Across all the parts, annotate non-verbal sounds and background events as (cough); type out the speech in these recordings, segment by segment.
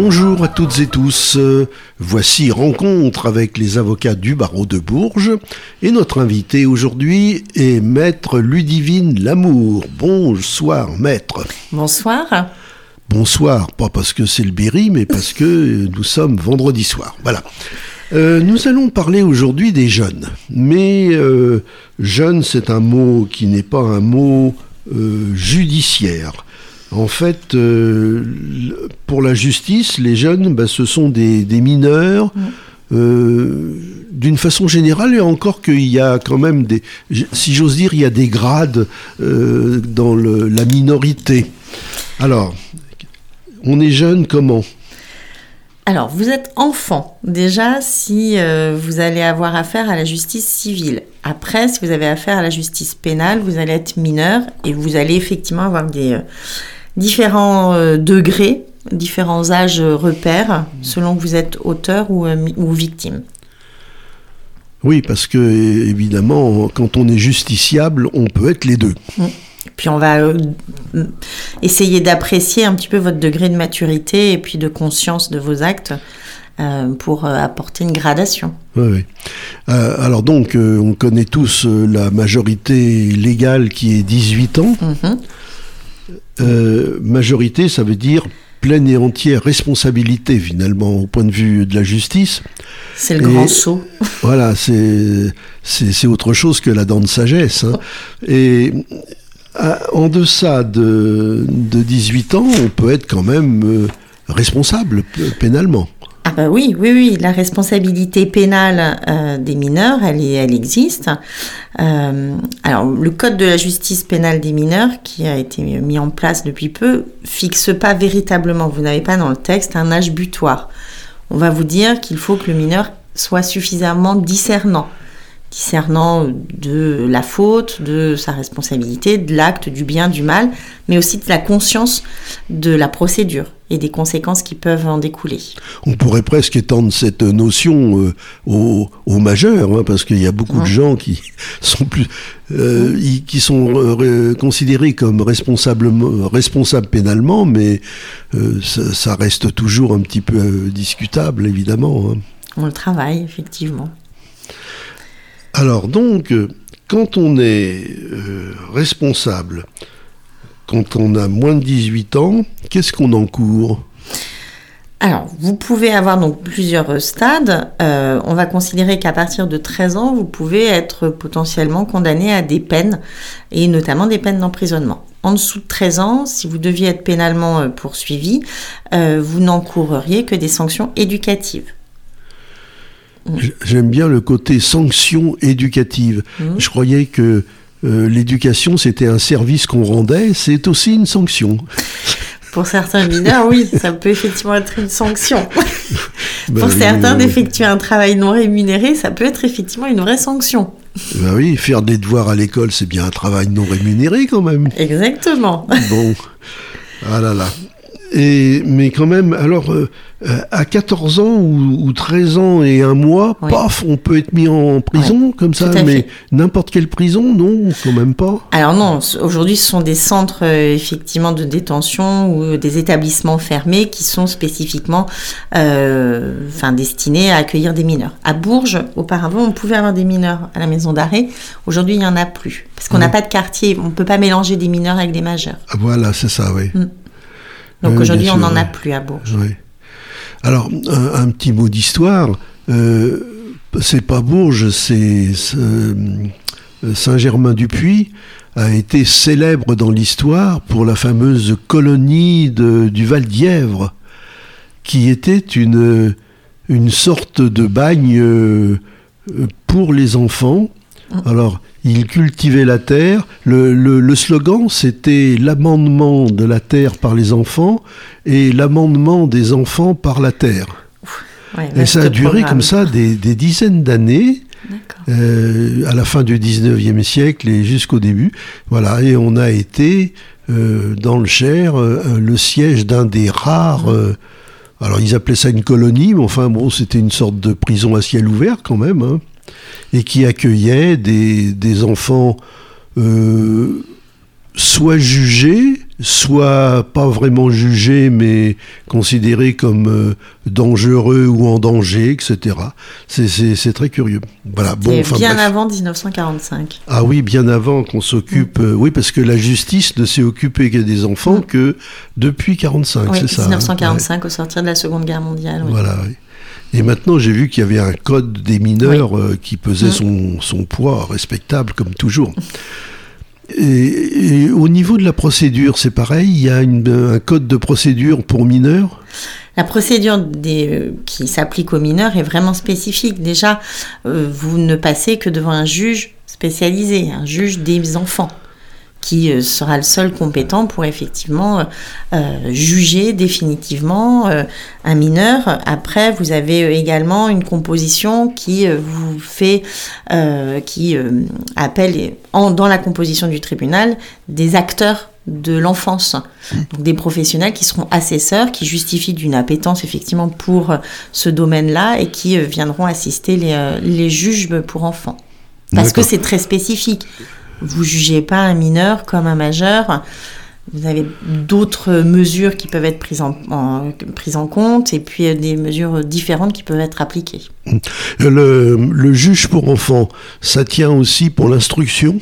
Bonjour à toutes et tous. Euh, voici Rencontre avec les avocats du barreau de Bourges. Et notre invité aujourd'hui est Maître Ludivine Lamour. Bonsoir, Maître. Bonsoir. Bonsoir, pas parce que c'est le Berry, mais parce que nous sommes vendredi soir. Voilà. Euh, nous allons parler aujourd'hui des jeunes. Mais euh, jeune, c'est un mot qui n'est pas un mot judiciaire. En fait, euh, pour la justice, les jeunes, bah, ce sont des, mineurs. Euh, d'une façon générale, et encore qu'il y a quand même des, si j'ose dire, il y a des grades euh, dans la minorité. Alors, on est jeune comment? Alors, vous êtes enfant déjà si vous allez avoir affaire à la justice civile. Après, si vous avez affaire à la justice pénale, vous allez être mineur et vous allez effectivement avoir des, différents euh, degrés, différents âges repères, selon que vous êtes auteur ou, euh, ou victime. Oui, parce que évidemment, quand on est justiciable, on peut être les deux. Mm. Puis on va euh, essayer d'apprécier un petit peu votre degré de maturité et puis de conscience de vos actes pour apporter une gradation. Oui, oui. alors donc, on connaît tous la majorité légale qui est 18 ans. Mm-hmm. Euh, majorité, ça veut dire pleine et entière responsabilité finalement au point de vue de la justice. C'est le grand saut. (laughs) Voilà, c'est autre chose que la dent de sagesse. Hein. Et en deçà de, de 18 ans, on peut être quand même euh, responsable pénalement. Ah bah oui, oui, oui, la responsabilité pénale euh, des mineurs, elle, existe. Euh, alors, le Code de la justice pénale des mineurs, qui a été mis en place depuis peu, fixe pas véritablement, vous n'avez pas dans le texte, un âge butoir. On va vous dire qu'il faut que le mineur soit suffisamment discernant discernant de la faute, de sa responsabilité, de l'acte, du bien, du mal, mais aussi de la conscience de la procédure et des conséquences qui peuvent en découler. On pourrait presque étendre cette notion euh, aux, majeurs, hein, parce qu'il y a beaucoup de gens qui (laughs) sont plus, euh, qui sont euh, considérés comme responsables, responsables pénalement, mais ça, ça, reste toujours un petit peu discutable, évidemment. Hein. On le travaille, effectivement. Alors donc, quand on est responsable, quand on a moins de 18 ans, qu'est-ce qu'on encourt? Alors, vous pouvez avoir donc plusieurs stades. Euh, on va considérer qu'à partir de 13 ans, vous pouvez être potentiellement condamné à des peines, et notamment des peines d'emprisonnement. En dessous de 13 ans, si vous deviez être pénalement euh, poursuivi, euh, vous n'encourriez que des sanctions éducatives. J'aime bien le côté sanction éducative. Mmh. Je croyais que euh, l'éducation, c'était un service qu'on rendait, c'est aussi une sanction. Pour certains mineurs, oui, ça peut effectivement être une sanction. (laughs) Ben Pour certains, d'effectuer un travail non rémunéré, ça peut être effectivement une vraie sanction. Ben oui, faire des devoirs à l'école, c'est bien un travail non rémunéré quand même. Exactement. Bon, ah là là. Et, mais quand même, alors, euh, euh, à 14 ans ou, 13 ans et un mois, paf, on peut être mis en prison comme ça, mais n'importe quelle prison, non, quand même pas? Alors non, aujourd'hui, ce sont des centres euh, effectivement de détention ou des établissements fermés qui sont spécifiquement, enfin, destinés à accueillir des mineurs. À Bourges, auparavant, on pouvait avoir des mineurs à la maison d'arrêt. Aujourd'hui, il n'y en a plus parce qu'on n'a pas de quartier. On ne peut pas mélanger des mineurs avec des majeurs. Ah, voilà, c'est ça, oui. Mm. Donc aujourd'hui, on n'en a plus à Bourges. Alors, un, petit mot d'histoire. Euh, c'est pas Bourges, c'est euh, Saint-Germain-du-Puy a été célèbre dans l'histoire pour la fameuse colonie du Val d'Yèvre, qui était une, une sorte de bagne euh, pour les enfants. Mmh. Alors, il cultivait la terre. Le, slogan, c'était l'amendement de la terre par les enfants et l'amendement des enfants par la terre. et ça a duré comme ça des, dizaines d'années. Euh, à la fin du 19e siècle et jusqu'au début. Voilà, et on a été euh, dans le Cher, euh, le siège d'un des rares. alors ils appelaient ça une colonie, mais enfin bon, c'était une sorte de prison à ciel ouvert quand même, hein, et qui accueillait des, des enfants euh, soit jugés, soit pas vraiment jugés, mais considérés comme euh, dangereux ou en danger, etc. C'est- très curieux. Voilà. Bon, bien bref. avant 1945. Ah oui, bien avant qu'on s'occupe. euh, oui, parce que la justice ne s'est occupée que des enfants Mm. que depuis 45, Oui, c'est ça. hein 1945, au sortir de la Seconde Guerre mondiale. Ouais. oui. Voilà. oui. Et maintenant, j'ai vu qu'il y avait un code des mineurs euh, qui pesait Mm. son, son poids, respectable comme toujours. Et, et au niveau de la procédure, c'est pareil. Il y a une- un code de procédure pour mineurs? La procédure des, euh, qui s'applique aux mineurs est vraiment spécifique. Déjà, euh, vous ne passez que devant un juge spécialisé, un juge des enfants, qui euh, sera le seul compétent pour effectivement euh, euh, juger définitivement euh, un mineur. Après, vous avez également une composition qui euh, vous fait, qui appelle en- dans la composition du tribunal des acteurs de l'enfance, donc des professionnels qui seront assesseurs, qui justifient d'une appétence effectivement pour ce domaine-là et qui viendront assister les, les juges pour enfants. Parce que c'est très spécifique. Vous jugez pas un mineur comme un majeur. Vous avez d'autres mesures qui peuvent être prises en, en- prises en compte et puis euh, des mesures différentes qui peuvent être appliquées. Euh, Le, le juge pour enfants, ça tient aussi pour l'instruction?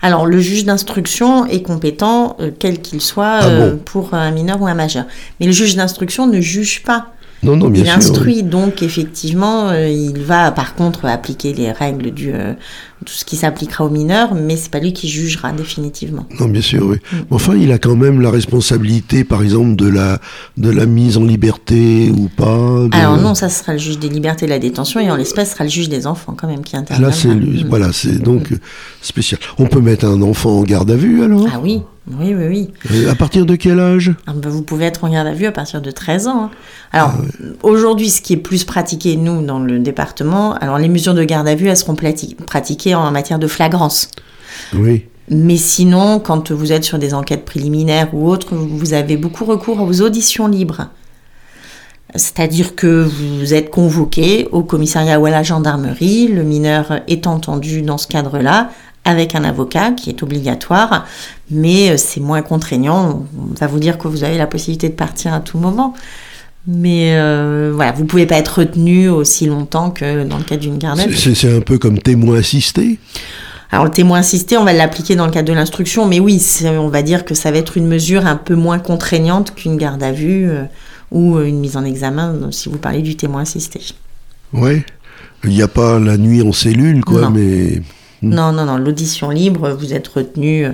Alors, le juge d'instruction est compétent, euh, quel qu'il soit, Ah euh, bon pour un mineur ou un majeur. Mais le juge d'instruction ne juge pas. Non, non, bien il sûr. instruit, donc effectivement, euh, il va par contre appliquer les règles du tout ce qui s'appliquera aux mineurs, mais c'est pas lui qui jugera définitivement. Non, bien sûr, oui. Mm. Enfin, il a quand même la responsabilité, par exemple, de la, de la mise en liberté ou pas. de- Alors non, ça sera le juge des libertés et de la détention, et en l'espèce, ce sera le juge des enfants quand même qui interviendra. Là, c'est lui- Mm. voilà, c'est donc euh, spécial. On peut mettre un enfant en garde à vue alors? Ah oui, oui, oui, oui. Euh, À partir de quel âge? Ah ben, vous pouvez être en garde à vue à partir de 13 ans. hein. Alors, Ah aujourd'hui, ce qui est plus pratiqué, nous, dans le département, alors les mesures de garde à vue, elles seront plati- en matière de flagrance. Oui. Mais sinon, quand vous êtes sur des enquêtes préliminaires ou autres, vous avez beaucoup recours aux auditions libres. C'est-à-dire que vous êtes convoqué au commissariat ou à la gendarmerie, le mineur est entendu dans ce cadre-là, avec un avocat qui est obligatoire, mais euh, c'est moins contraignant. On va vous dire que vous avez la possibilité de partir à tout moment. Mais euh, voilà, vous pouvez pas être retenu aussi longtemps que dans le cadre d'une garde à vue. C'est- un peu comme témoin assisté. Alors le témoin assisté, on va l'appliquer dans le cadre de l'instruction, mais oui, on va dire que ça va être une mesure un peu moins contraignante qu'une garde à vue euh, ou une mise en examen, euh, si vous parlez du témoin assisté. Ouais. Il n'y a pas la nuit en cellule, quoi, Non. mais. Mm. Non, non, non, l'audition libre, vous êtes retenu euh,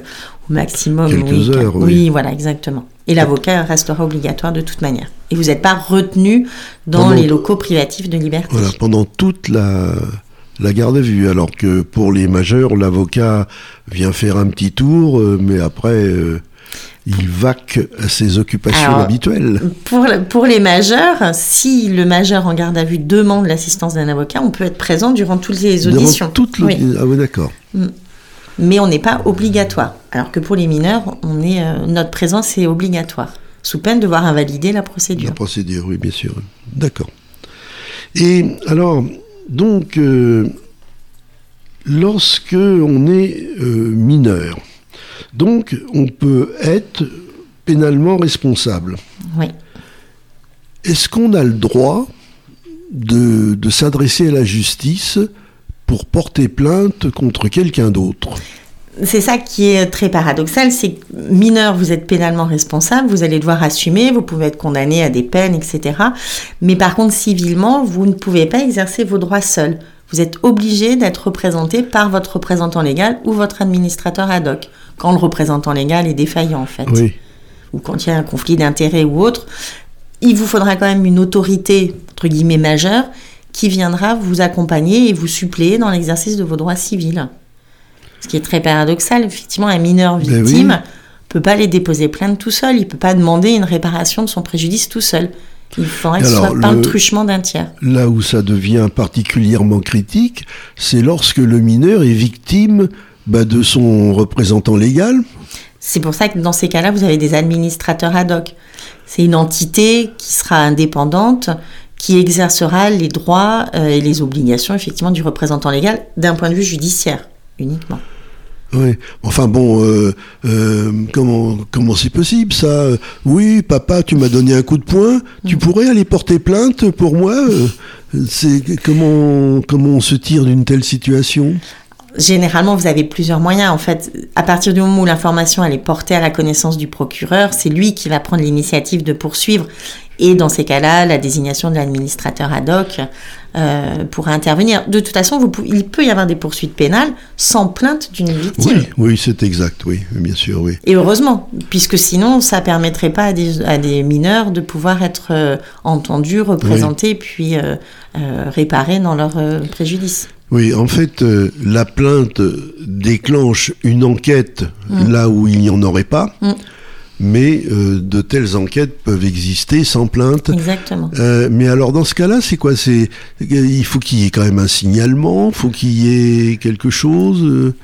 au maximum. Quelques oui, heures, quel- oui. voilà, exactement. Et l'avocat restera obligatoire de toute manière. Et vous n'êtes pas retenu dans Pendant- les locaux privatifs de liberté. Voilà, pendant toute la, la garde à vue. Alors que pour les majeurs, l'avocat vient faire un petit tour, euh, mais après, euh, il vaque à ses occupations Alors, habituelles. Pour, pour les majeurs, si le majeur en garde à vue demande l'assistance d'un avocat, on peut être présent durant toutes les Durant auditions. toute Oui. l'audi- Ah oui, d'accord. Mais on n'est pas obligatoire. Alors que pour les mineurs, on est, euh, notre présence est obligatoire, sous peine de voir invalider la procédure. La procédure, oui, bien sûr. D'accord. Et alors, donc, euh, lorsque on est euh, mineur, donc on peut être pénalement responsable. Oui. Est-ce qu'on a le droit de, de s'adresser à la justice pour porter plainte contre quelqu'un d'autre C'est ça qui est très paradoxal, c'est que mineur, vous êtes pénalement responsable, vous allez devoir assumer, vous pouvez être condamné à des peines, etc. Mais par contre, civilement, vous ne pouvez pas exercer vos droits seul. Vous êtes obligé d'être représenté par votre représentant légal ou votre administrateur ad hoc, quand le représentant légal est défaillant en fait. Oui. ou quand il y a un conflit d'intérêts ou autre, il vous faudra quand même une autorité, entre guillemets, majeure, qui viendra vous accompagner et vous suppléer dans l'exercice de vos droits civils. Ce qui est très paradoxal, effectivement, un mineur Ben victime oui. peut pas aller déposer plainte tout seul, il peut pas demander une réparation de son préjudice tout seul. Il faudrait que ce soit par le- le truchement d'un tiers. Là où ça devient particulièrement critique, c'est lorsque le mineur est victime bah, de son représentant légal. C'est pour ça que dans ces cas-là, vous avez des administrateurs ad hoc. C'est une entité qui sera indépendante, qui exercera les droits euh, et les obligations effectivement du représentant légal d'un point de vue judiciaire uniquement. Oui. Enfin bon, euh, euh, comment comment c'est possible ça? Oui, papa, tu m'as donné un coup de poing. Tu mm. pourrais aller porter plainte pour moi? C'est comment comment on se tire d'une telle situation? Généralement, vous avez plusieurs moyens. En fait, à partir du moment où l'information elle est portée à la connaissance du procureur, c'est lui qui va prendre l'initiative de poursuivre. Et dans ces cas-là, la désignation de l'administrateur ad hoc euh, pourrait intervenir. De toute façon, vous il peut y avoir des poursuites pénales sans plainte d'une victime. Oui, oui c'est exact, oui, bien sûr, oui. Et heureusement, puisque sinon, ça permettrait pas à des, mineurs de pouvoir être euh, entendus, représentés, puis euh, réparés dans leur préjudice. Oui, en fait, la plainte déclenche une enquête mm. là où il n'y en aurait pas. Mm mais euh, de telles enquêtes peuvent exister sans plainte. Exactement. Euh, mais alors dans ce cas-là, c'est quoi? C'est il faut qu'il y ait quand même un signalement, faut qu'il y ait quelque chose. Euh,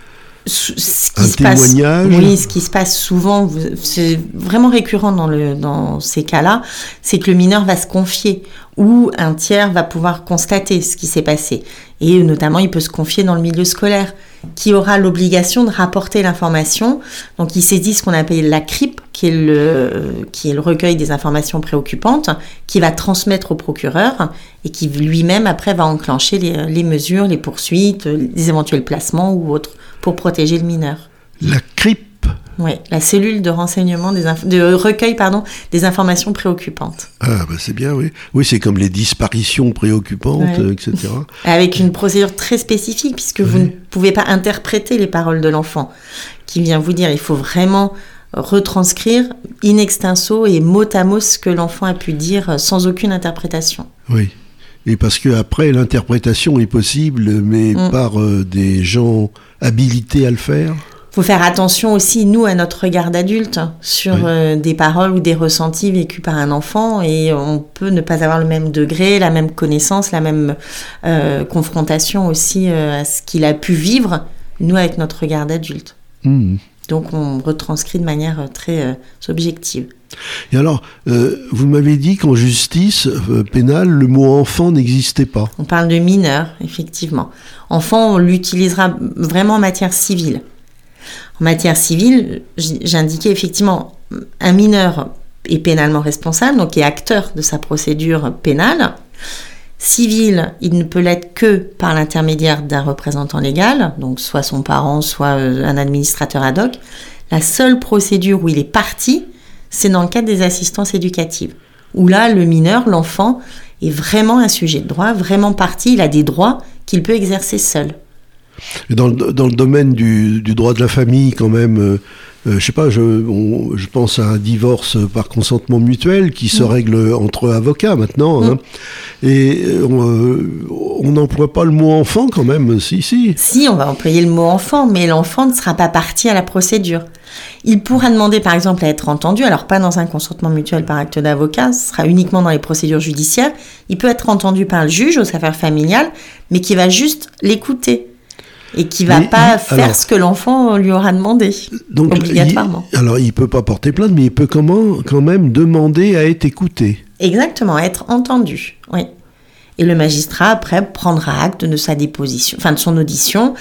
un témoignage? oui, ce qui se passe souvent, c'est vraiment récurrent dans, le, dans ces cas-là, c'est que le mineur va se confier ou un tiers va pouvoir constater ce qui s'est passé. Et notamment, il peut se confier dans le milieu scolaire qui aura l'obligation de rapporter l'information. Donc il saisit ce qu'on appelle la CRIP, qui est, le, qui est le recueil des informations préoccupantes, qui va transmettre au procureur et qui lui-même après va enclencher les, les, mesures, les poursuites, les éventuels placements ou autres pour protéger le mineur. La CRIP oui, la cellule de renseignement des de recueil pardon des informations préoccupantes. Ah bah c'est bien oui. Oui, c'est comme les disparitions préoccupantes etc. (laughs) Avec une procédure très spécifique puisque vous ne pouvez pas interpréter les paroles de l'enfant qui vient vous dire il faut vraiment retranscrire in extenso et mot à mot ce que l'enfant a pu dire sans aucune interprétation. Oui. Et parce que après l'interprétation est possible mais mm. par euh, des gens habilités à le faire? Faut faire attention aussi, nous, à notre regard d'adulte sur euh, des paroles ou des ressentis vécus par un enfant et on peut ne pas avoir le même degré, la même connaissance, la même euh, confrontation aussi euh, à ce qu'il a pu vivre, nous, avec notre regard d'adulte. Mmh. Donc on retranscrit de manière très objective. Et alors, vous m'avez dit qu'en justice pénale, le mot enfant n'existait pas. On parle de mineur, effectivement. Enfant, on l'utilisera vraiment en matière civile. En matière civile, j'indiquais effectivement un mineur est pénalement responsable, donc est acteur de sa procédure pénale. Civil, il ne peut l'être que par l'intermédiaire d'un représentant légal, donc soit son parent, soit euh, un administrateur ad hoc. La seule procédure où il est parti, c'est dans le cadre des assistances éducatives, où là, le mineur, l'enfant, est vraiment un sujet de droit, vraiment parti, il a des droits qu'il peut exercer seul. Dans le, dans le domaine du, du, droit de la famille, quand même, euh, euh, je sais pas, je, je, pense à un divorce par consentement mutuel qui se mm. règle entre avocats maintenant. Hein. Mm. Et euh, on n'emploie pas le mot enfant quand même, si, si. Si, on va employer le mot enfant, mais l'enfant ne sera pas parti à la procédure. Il pourra demander par exemple à être entendu, alors pas dans un consentement mutuel par acte d'avocat, ce sera uniquement dans les procédures judiciaires. Il peut être entendu par le juge aux affaires familiales, mais qui va juste l'écouter et qui va pas faire ce que l'enfant lui aura demandé donc, obligatoirement. Il, alors il peut pas porter plainte, mais il peut comment, quand même demander à être écouté. Exactement, à être entendu. Oui. Et le magistrat après prendra acte de sa déposition, enfin de son audition,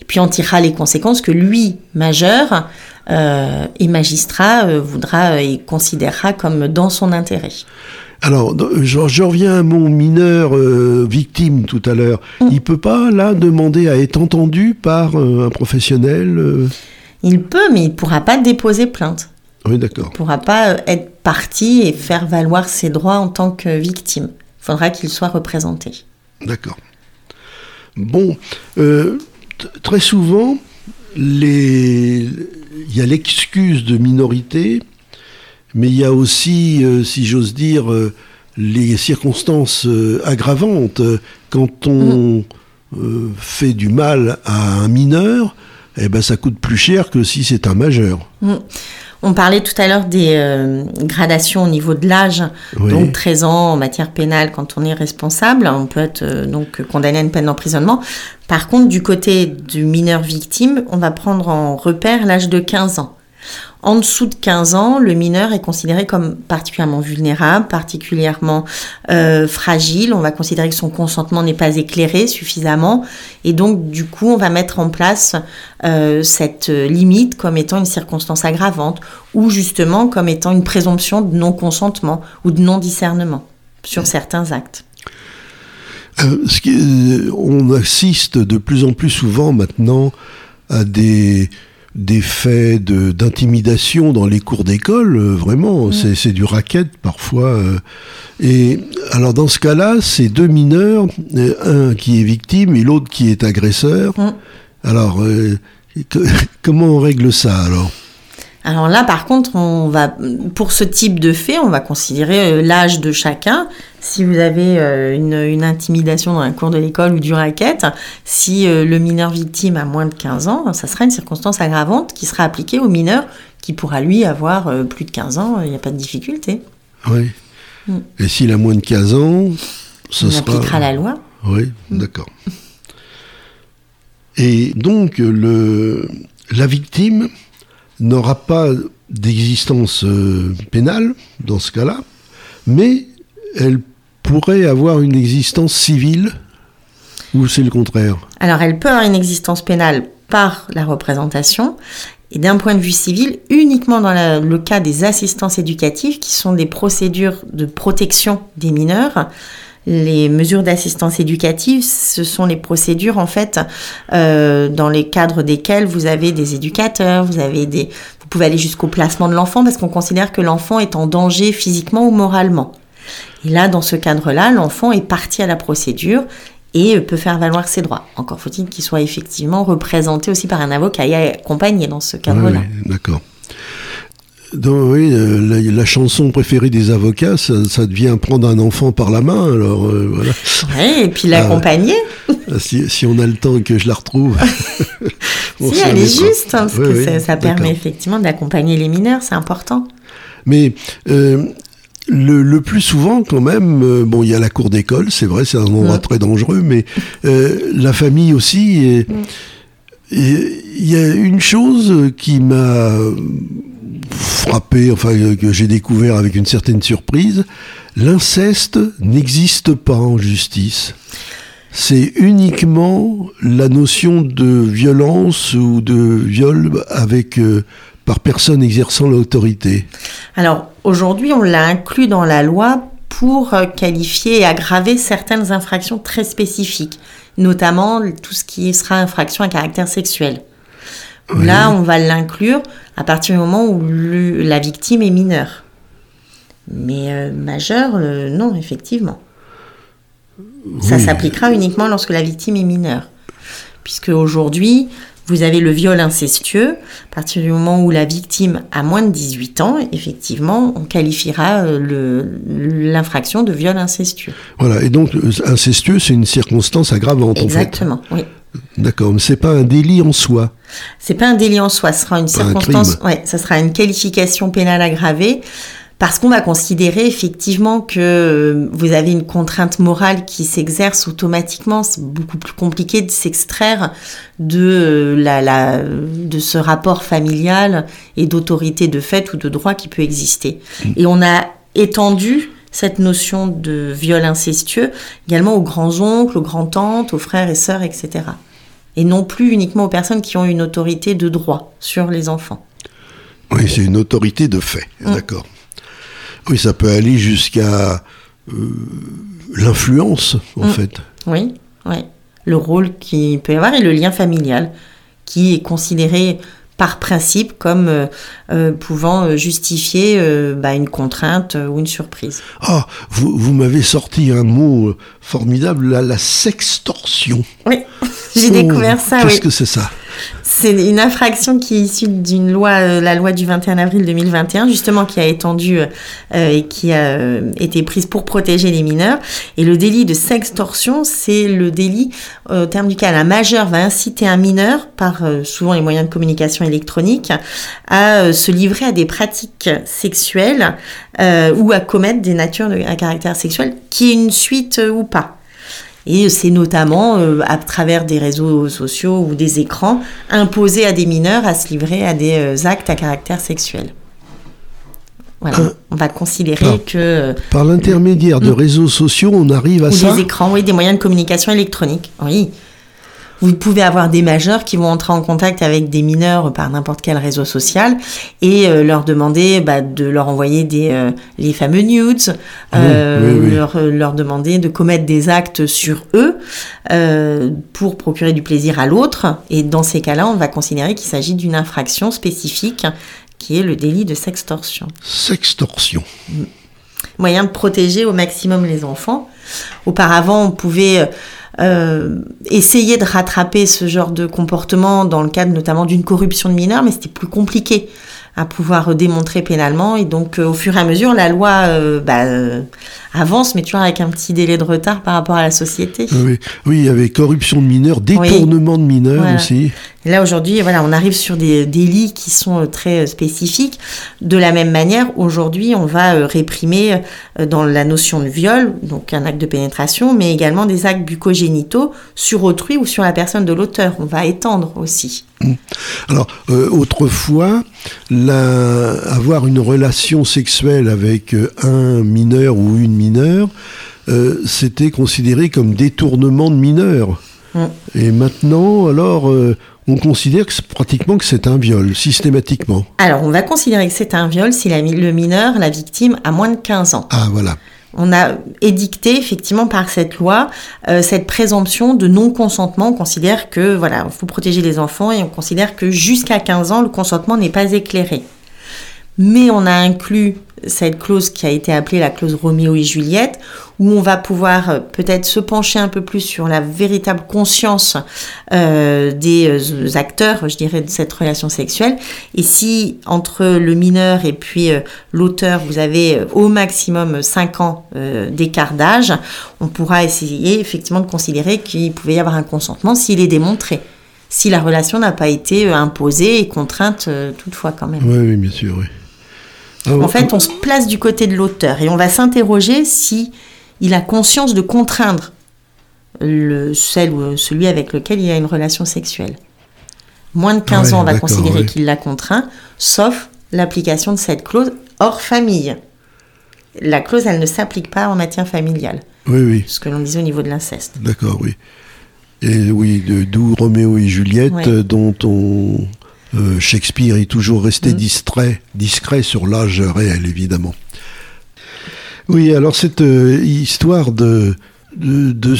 et puis en tirera les conséquences que lui, majeur euh, et magistrat, euh, voudra et considérera comme dans son intérêt. Alors, je, reviens à mon mineur euh, victime tout à l'heure. Mm. Il peut pas, là, demander à être entendu par euh, un professionnel euh Il peut, mais il pourra pas déposer plainte. Oui, d'accord. Il pourra pas être parti et faire valoir ses droits en tant que victime. Il faudra qu'il soit représenté. D'accord. Bon, très souvent, les... il y a l'excuse de minorité mais il y a aussi, euh, si j'ose dire, euh, les circonstances euh, aggravantes. Quand on mm. fait du mal à un mineur, eh ben, ça coûte plus cher que si c'est un majeur. Mm. On parlait tout à l'heure des gradations au niveau de l'âge, donc 13 ans en matière pénale quand on est responsable, on peut être donc condamné à une peine d'emprisonnement. Par contre, du côté du mineur victime, on va prendre en repère l'âge de 15 ans. En dessous de 15 ans, le mineur est considéré comme particulièrement vulnérable, particulièrement euh, fragile. On va considérer que son consentement n'est pas éclairé suffisamment. Et donc, du coup, on va mettre en place euh, cette limite comme étant une circonstance aggravante ou justement comme étant une présomption de non-consentement ou de non-discernement sur certains actes. Euh, on assiste de plus en plus souvent maintenant à des des faits d'intimidation dans les cours d'école, euh, vraiment, mm. c'est du racket parfois. Euh. et alors dans ce cas-là, c'est deux mineurs, euh, un qui est victime et l'autre qui est agresseur. Mm. Alors, (laughs) comment on règle ça alors? Alors là, par contre, on va, pour ce type de fait, on va considérer euh, l'âge de chacun. Si vous avez euh, une, intimidation dans un cours de l'école ou du racket, si euh, le mineur victime a moins de 15 ans, ça sera une circonstance aggravante qui sera appliquée au mineur qui pourra lui avoir plus de 15 ans, il n'y a pas de difficulté. Oui. Mm. Et s'il a moins de 15 ans, ça on appliquera la loi. Oui, mm. d'accord. Et donc, le, la victime, n'aura pas d'existence euh, pénale dans ce cas-là, mais elle pourrait avoir une existence civile ou c'est le contraire Alors elle peut avoir une existence pénale par la représentation et d'un point de vue civil uniquement dans le cas des assistances éducatives qui sont des procédures de protection des mineurs les mesures d'assistance éducative, ce sont les procédures en fait euh, dans les cadres desquelles vous avez des éducateurs, vous avez des, vous pouvez aller jusqu'au placement de l'enfant parce qu'on considère que l'enfant est en danger physiquement ou moralement. Et là, dans ce cadre-là, l'enfant est parti à la procédure et peut faire valoir ses droits. Encore faut-il qu'il soit effectivement représenté aussi par un avocat et accompagné dans ce cadre-là. Oui, d'accord oui, euh, la, chanson préférée des avocats, ça, devient prendre un enfant par la main. Alors euh, voilà. et puis l'accompagner. Ah, si, on a le temps que je la retrouve. (laughs) si elle est juste, hein, parce que ça, permet effectivement d'accompagner les mineurs, c'est important. Mais euh, le, plus souvent, quand même, bon, il y a la cour d'école, c'est vrai, c'est un endroit mm. très dangereux, mais la famille aussi. Mm. Il y a une chose qui m'a frappé, enfin que j'ai découvert avec une certaine surprise, l'inceste n'existe pas en justice. C'est uniquement la notion de violence ou de viol avec euh, par personne exerçant l'autorité. Alors aujourd'hui, on l'a inclus dans la loi pour euh, qualifier et aggraver certaines infractions très spécifiques, notamment tout ce qui sera infraction à caractère sexuel. Là, on va l'inclure à partir du moment où la victime est mineure. Mais euh, majeure, euh, non, effectivement. Ça s'appliquera uniquement lorsque la victime est mineure. Puisque aujourd'hui, vous avez le viol incestueux. À partir du moment où la victime a moins de 18 ans, effectivement, on qualifiera euh, l'infraction de viol incestueux. Voilà, et donc incestueux, c'est une circonstance aggravante. Exactement, oui. D'accord, mais c'est pas un délit en soi. C'est pas un délit en soi, ce sera une circonstance, ouais, ça sera une qualification pénale aggravée parce qu'on va considérer effectivement que euh, vous avez une contrainte morale qui s'exerce automatiquement. C'est beaucoup plus compliqué de s'extraire de euh, la, la, de ce rapport familial et d'autorité de fait ou de droit qui peut exister. Mm. Et on a étendu cette notion de viol incestueux également aux grands-oncles, aux grands-tantes, aux frères et sœurs, etc. Et non plus uniquement aux personnes qui ont une autorité de droit sur les enfants. Oui, c'est une autorité de fait, mm. d'accord. Oui, ça peut aller jusqu'à euh, l'influence, en mm. fait. Oui, oui. Le rôle qu'il peut y avoir et le lien familial, qui est considéré par principe comme euh, euh, pouvant euh, justifier bah, une contrainte ou une surprise. Ah, vous, vous m'avez sorti un mot formidable, la, la sextorsion. Oui, (laughs) j'ai découvert ça. Qu'est-ce que c'est ça? C'est une infraction qui est issue d'une loi, euh, la loi du 21 avril 2021, justement, qui a étendu euh, et qui a euh, été prise pour protéger les mineurs. Et le délit de sextorsion, c'est le délit au terme duquel un majeur va inciter un mineur, par souvent les moyens de communication électronique, à se livrer à des pratiques sexuelles ou à commettre des natures à caractère sexuel, qui est une suite ou pas. Et c'est notamment euh, à travers des réseaux sociaux ou des écrans imposer à des mineurs à se livrer à des euh, actes à caractère sexuel. Voilà, Euh, on va considérer par- que Par l'intermédiaire de réseaux sociaux, on arrive à ou ça des écrans, oui, des moyens de communication électronique. Oui. Vous pouvez avoir des majeurs qui vont entrer en contact avec des mineurs par n'importe quel réseau social et euh, leur demander bah, de leur envoyer des, euh, les fameux nudes, euh, oui, oui. Leur, leur demander de commettre des actes sur eux pour procurer du plaisir à l'autre. Et dans ces cas-là, on va considérer qu'il s'agit d'une infraction spécifique qui est le délit de sextorsion Sextorsion. Moyen de protéger au maximum les enfants. Auparavant, on pouvait euh, essayer de rattraper ce genre de comportement dans le cadre notamment d'une corruption de mineurs, mais c'était plus compliqué à pouvoir démontrer pénalement. Et donc, euh, au fur et à mesure, la loi euh, bah, euh, avance, mais toujours avec un petit délai de retard par rapport à la société. Oui, oui, il y avait corruption de mineurs, détournement de mineurs Voilà. aussi. Et là, aujourd'hui, voilà, on arrive sur des délits qui sont très spécifiques. De la même manière, aujourd'hui, on va réprimer dans la notion de viol, donc un acte de pénétration, mais également des actes bucogénitaux sur autrui ou sur la personne de l'auteur. On va étendre aussi. Alors, euh, autrefois, la- avoir une relation sexuelle avec euh, un mineur ou une mineure, euh, c'était considéré comme détournement de mineur. Mm. Et maintenant, alors, euh, on considère que pratiquement que c'est un viol, systématiquement. Alors, on va considérer que c'est un viol si la le mineur, la victime, a moins de 15 ans. Ah, voilà. On a édicté effectivement par cette loi euh, cette présomption de non-consentement. On considère que voilà, il faut protéger les enfants et on considère que jusqu'à 15 ans, le consentement n'est pas éclairé. Mais on a inclus cette clause qui a été appelée la clause Roméo et Juliette, où on va pouvoir euh, peut-être se pencher un peu plus sur la véritable conscience euh, des euh, acteurs, je dirais, de cette relation sexuelle. Et si entre le mineur et puis l'auteur, vous avez au maximum 5 ans d'écart d'âge, on pourra essayer effectivement de considérer qu'il pouvait y avoir un consentement s'il est démontré. Si la relation n'a pas été imposée et contrainte toutefois quand même. Oui, oui, bien sûr, oui. Ah, En fait, on se place du côté de l'auteur et on va s'interroger si il a conscience de contraindre le, celle ou celui avec lequel il a une relation sexuelle. Moins de 15 Ouais, ans, on va considérer ouais. qu'il l'a contraint, sauf l'application de cette clause hors famille. La clause, elle ne s'applique pas en matière familiale, oui, oui, ce que l'on disait au niveau de l'inceste. d'accord, oui. Et oui, de- d'où Roméo et Juliette, Ouais. euh, dont on, euh, Shakespeare est toujours resté Mm. distrait, discret sur l'âge réel, évidemment. Oui, alors cette euh, histoire de, de,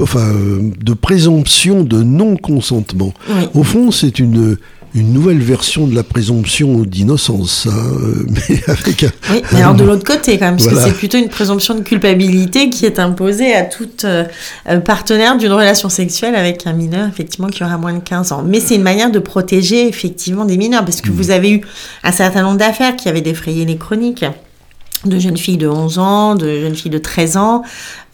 enfin, euh, de présomption de non-consentement, Oui. au fond, c'est une, une nouvelle version de la présomption d'innocence, hein, euh, (laughs) mais avec un, Oui, mais alors de l'autre côté quand même, parce Voilà. que c'est plutôt une présomption de culpabilité qui est imposée à toute euh, euh, partenaire d'une relation sexuelle avec un mineur, effectivement, qui aura moins de 15 ans. Mais c'est une manière de protéger, effectivement, des mineurs, parce que vous avez eu un certain nombre d'affaires qui avaient défrayé les chroniques de jeunes filles de 11 ans, de jeunes filles de 13 ans,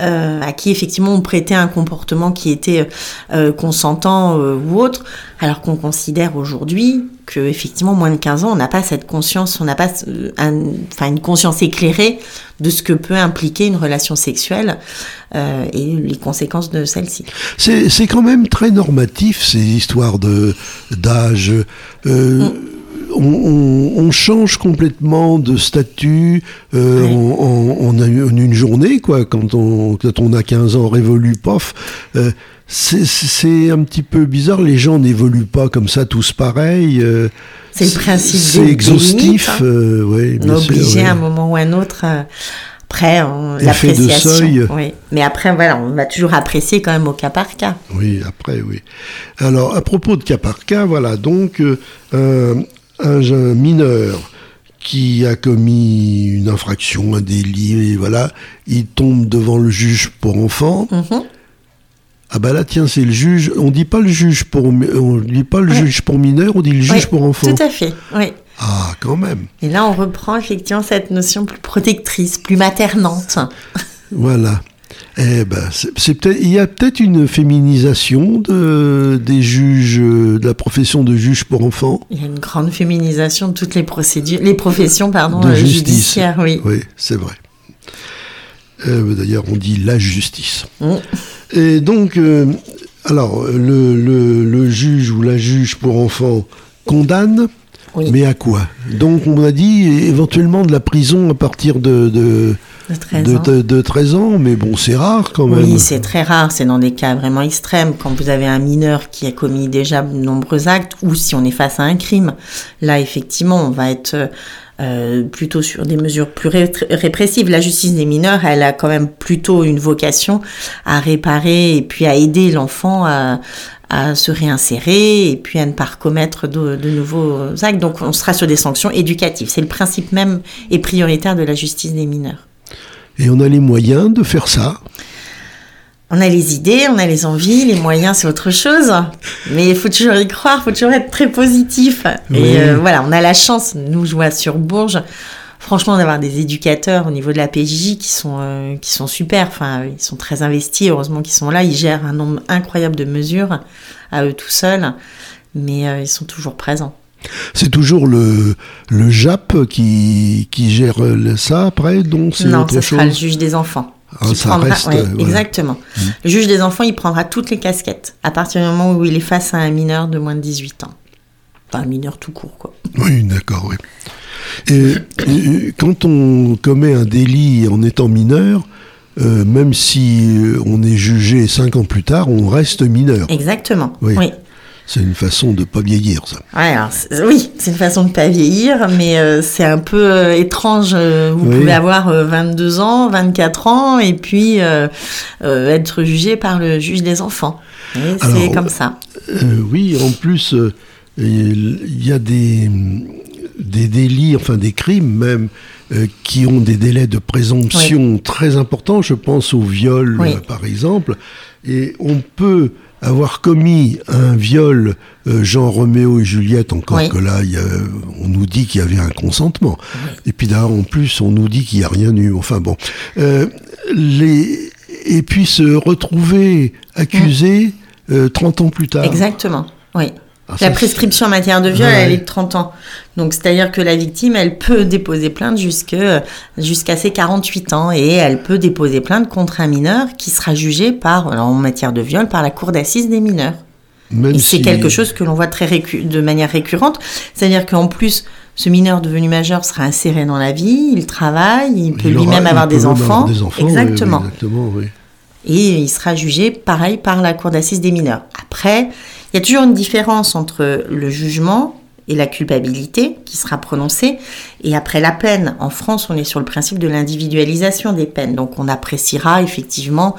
euh, à qui effectivement on prêtait un comportement qui était euh, consentant euh, ou autre, alors qu'on considère aujourd'hui que effectivement moins de 15 ans, on n'a pas cette conscience, on n'a pas euh, un- enfin une conscience éclairée de ce que peut impliquer une relation sexuelle euh, et les conséquences de celle-ci. C'est c'est quand même très normatif ces histoires de d'âge. Euh, Mm. On, on- on change complètement de statut euh, Oui. en, en- en une journée, quoi. Quand on, quand on a 15 ans, révolu, pof. Euh, c'est- un petit peu bizarre. Les gens n'évoluent pas comme ça tous pareils. euh, C'est le principe C'est exhaustif. hein. euh, ouais, On est sûr, obligé ouais. à un moment ou à un autre. euh, après, l'appréciation. Oui. Mais après, voilà, on va toujours apprécier quand même au cas par cas. Oui, après, oui. Alors, à propos de cas par cas, voilà, donc, euh, un, mineur qui a commis une infraction, un délit, et voilà, il tombe devant le juge pour enfants. Mhm. Ah bah là, tiens, c'est le juge. On dit pas le juge pour, on dit pas le Ouais. juge pour mineur, on dit le juge pour enfants. Tout à fait, oui. Ah, quand même. Et là, on reprend effectivement cette notion plus protectrice, plus maternante. Voilà. Eh ben, c'est peut-être, il y a peut-être une féminisation de, des juges, euh, de la profession de juge pour enfants. Il y a une grande féminisation de toutes les procédures, les professions, pardon, De euh, justice. judiciaires, oui. Oui, c'est vrai. Euh, D'ailleurs, on dit la justice. Et donc, euh, alors, le, le- le juge ou la juge pour enfants condamne, Oui. mais à quoi? Donc, on a dit éventuellement de la prison à partir de, de, De 13 de- ans. de- de 13 ans, mais bon, c'est rare quand même. Oui, c'est très rare, c'est dans des cas vraiment extrêmes, quand vous avez un mineur qui a commis déjà de nombreux actes, ou si on est face à un crime. Là, effectivement, on va être euh, plutôt sur des mesures plus ré- répressives. La justice des mineurs, elle a quand même plutôt une vocation à réparer et puis à aider l'enfant à, à se réinsérer et puis à ne pas recommettre de, de nouveaux actes. Donc, on sera sur des sanctions éducatives. C'est le principe même et prioritaire de la justice des mineurs. Et on a les moyens de faire ça. On a les idées, on a les envies, les moyens, c'est autre chose. Mais il faut toujours y croire, il faut toujours être très positif. Oui. Et euh, voilà, on a la chance, nous, jouer sur Bourges, franchement, d'avoir des éducateurs au niveau de la qui sont, euh, qui sont super. Enfin, ils sont très investis, heureusement qu'ils sont là. Ils gèrent un nombre incroyable de mesures à eux tout seuls, mais euh, ils sont toujours présents. C'est toujours le, le JAP qui, qui gère ça après, donc c'est Non, ce sera le juge des enfants. Ah, ça prendra- reste, ouais, voilà. Exactement. Le juge des enfants, il prendra toutes les casquettes à partir du moment où il est face à un mineur de moins de 18 ans. Pas un mineur tout court, quoi. Oui, d'accord, oui. Et, et quand on commet un délit en étant mineur, euh, même si euh, on est jugé cinq ans plus tard, on reste mineur. Exactement. Oui. Oui. C'est une façon de pas vieillir, ça. Ouais, alors, c'est- oui, c'est une façon de pas vieillir, mais euh, c'est un peu euh, étrange. euh, Vous Oui. pouvez avoir euh, 22 ans, 24 ans, et puis être jugé par le juge des enfants. C'est comme ça. Oui, en plus, il y a des, des délits, enfin des crimes même, euh, qui ont des délais de présomption très importants. Je pense au viol, Oui. euh, par exemple. Et on peut avoir commis un viol euh, Jean Roméo et Juliette, encore Oui. que là, il y a- on nous dit qu'il y avait un consentement. Et puis d'ailleurs, en plus, on nous dit qu'il n'y a rien eu. Enfin bon. Euh, les... Et puis se retrouver accusé euh, 30 ans plus tard. Exactement. Oui. Ah, La prescription en matière de viol, Ouais. elle est de 30 ans. Donc, c'est-à-dire que la victime, elle peut déposer plainte jusqu'à ses 48 ans et elle peut déposer plainte contre un mineur qui sera jugé par, en matière de viol par la cour d'assises des mineurs. C'est quelque chose que l'on voit très récu- de manière récurrente. C'est-à-dire qu'en plus, ce mineur devenu majeur sera inséré dans la vie, il travaille, il peut lui-même avoir des enfants. des enfants, oui, Exactement. oui, exactement, oui. Et il sera jugé pareil par la cour d'assises des mineurs. Après, il y a toujours une différence entre le jugement et la culpabilité qui sera prononcée. Et après la peine, en France, on est sur le principe de l'individualisation des peines. Donc on appréciera effectivement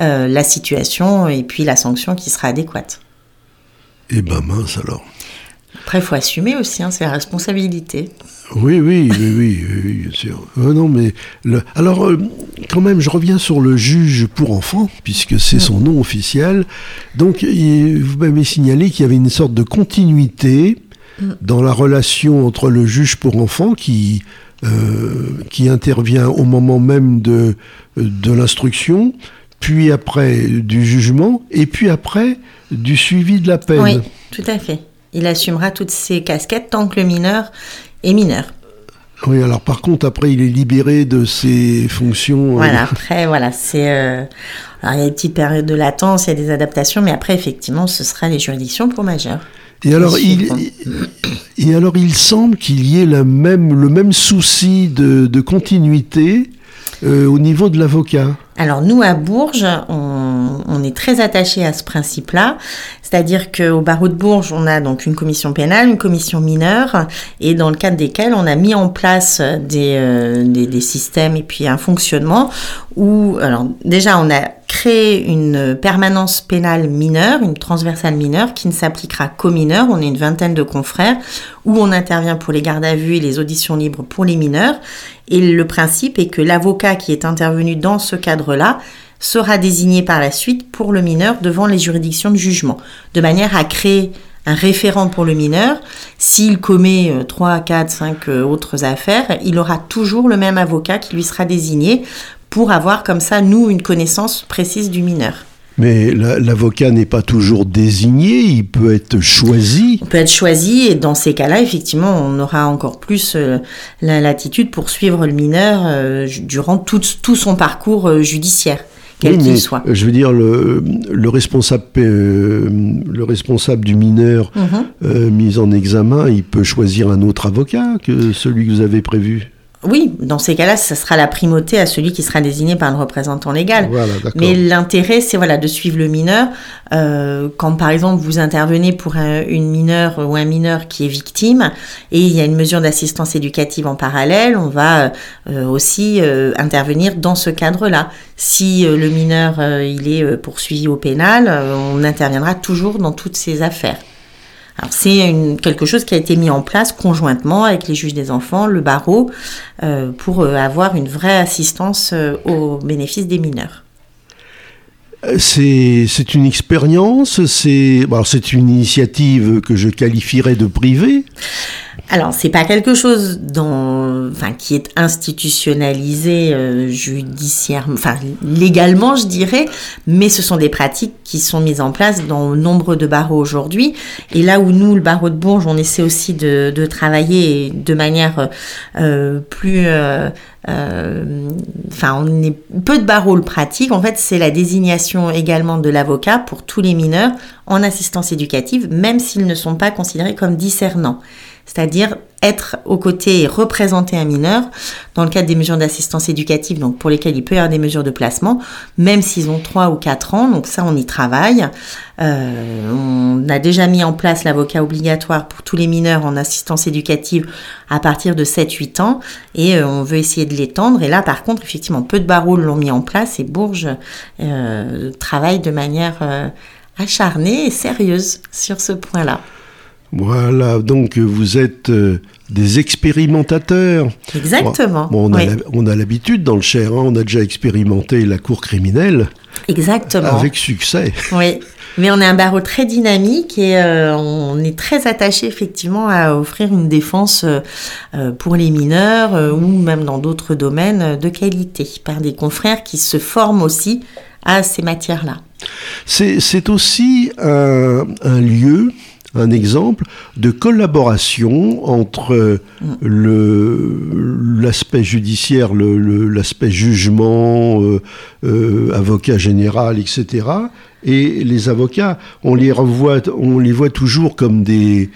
euh, la situation et puis la sanction qui sera adéquate. Eh ben mince alors. Après, il faut assumer aussi, hein, c'est la responsabilité. Oui, oui, oui, oui, oui, bien sûr. Euh, non, mais alors, euh, quand même, je reviens sur le juge pour enfants, puisque c'est son nom officiel. Donc, vous m'avez signalé qu'il y avait une sorte de continuité dans la relation entre le juge pour enfants qui euh, qui intervient au moment même de de l'instruction, puis après du jugement, et puis après du suivi de la peine. Oui, tout à fait. Il assumera toutes ses casquettes tant que le mineur est mineur. Oui, alors par contre, après, il est libéré de ses fonctions. euh, Voilà, après, voilà, c'est. euh, Alors, il y a des petites périodes de latence, il y a des adaptations, mais après, effectivement, ce sera les juridictions pour majeurs. Et alors, il, et alors, il semble qu'il y ait la même, le même souci de, de continuité euh, au niveau de l'avocat. Alors nous, à Bourges, on, on est très attaché à ce principe-là, c'est-à-dire qu'au barreau de Bourges, on a donc une commission pénale, une commission mineure, et dans le cadre desquelles on a mis en place des, euh, des, des systèmes et puis un fonctionnement où, alors déjà, on a une permanence pénale mineure, une transversale mineure, qui ne s'appliquera qu'aux mineurs. On est une vingtaine de confrères où on intervient pour les gardes à vue et les auditions libres pour les mineurs. Et le principe est que l'avocat qui est intervenu dans ce cadre-là sera désigné par la suite pour le mineur devant les juridictions de jugement, de manière à créer un référent pour le mineur. S'il commet 3, 4, 5 autres affaires, il aura toujours le même avocat qui lui sera désigné pour avoir comme ça, nous, une connaissance précise du mineur. Mais l'avocat n'est pas toujours désigné, il peut être choisi. Il peut être choisi et dans ces cas-là, effectivement, on aura encore plus euh, la latitude pour suivre le mineur euh, durant tout, tout, son parcours euh, judiciaire. Quel qu'il soit. Je veux dire, le, le responsable, le responsable du mineur mhm. mis en examen, il peut choisir un autre avocat que celui que vous avez prévu oui, dans ces cas-là, ça sera la primauté à celui qui sera désigné par le représentant légal. Mais l'intérêt, c'est voilà de suivre le mineur. Euh, quand par exemple vous intervenez pour une mineure ou un mineur qui est victime et il y a une mesure d'assistance éducative en parallèle, on va euh, aussi euh, intervenir dans ce cadre-là. Si le mineur il est poursuivi au pénal, on interviendra toujours dans toutes ces affaires c'est quelque chose qui a été mis en place conjointement avec les juges des enfants, le barreau, euh, pour euh, avoir une vraie assistance euh, au bénéfice des mineurs. C'est une expérience, c'est une initiative que je qualifierais de privée. Alors, c'est pas quelque chose qui est institutionnalisé euh, judiciaire, enfin légalement, je dirais, mais ce sont des pratiques qui sont mises en place dans nombre de barreaux aujourd'hui. Et là où nous, le barreau de Bourges, on essaie aussi de, travailler de manière euh, plus euh, enfin, peu de barreaux le pratique. En fait, c'est la désignation également de l'avocat pour tous les mineurs en assistance éducative, même s'ils ne sont pas considérés comme discernants c'est-à-dire être aux côtés et représenter un mineur dans le cadre des mesures d'assistance éducative, donc pour lesquelles il peut y avoir des mesures de placement, même s'ils ont 3 ou 4 ans, donc ça on y travaille. Euh, on a déjà mis en place l'avocat obligatoire pour tous les mineurs en assistance éducative à partir de 7-8 ans, et euh, on veut essayer de l'étendre. Et là par contre, effectivement, peu de barreaux l'ont mis en place, et Bourges euh, travaille de manière acharnée et sérieuse sur ce point-là. Voilà, donc vous êtes euh, des expérimentateurs. Exactement. on, a l'habitude dans le Cher, hein, on a déjà expérimenté la cour criminelle. Exactement. Avec succès. Oui. (laughs) Mais on est un barreau très dynamique et euh, on est très attaché effectivement à offrir une défense euh, pour les mineurs ou même dans d'autres domaines de qualité par des confrères qui se forment aussi à ces matières-là. C'est aussi un lieu un exemple de collaboration entre l'aspect judiciaire, l'aspect jugement, euh, euh, avocat général, etc. Et les avocats, on les voit toujours comme des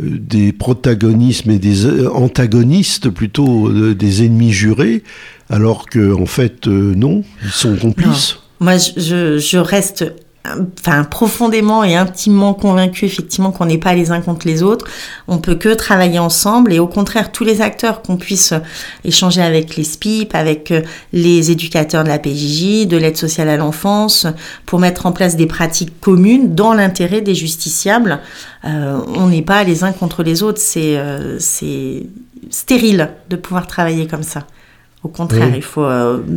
des protagonismes et des antagonistes plutôt des ennemis jurés, alors que en fait non, ils sont complices. Moi, je reste enfin profondément et intimement convaincu effectivement qu'on n'est pas les uns contre les autres. On peut que travailler ensemble et au contraire tous les acteurs qu'on puisse échanger avec les SPIP, avec euh, les éducateurs de la PJJ, de l'aide sociale à l'enfance, pour mettre en place des pratiques communes dans l'intérêt des justiciables. Euh, on n'est pas les uns contre les autres. C'est euh, c'est stérile de pouvoir travailler comme ça. Au contraire, il faut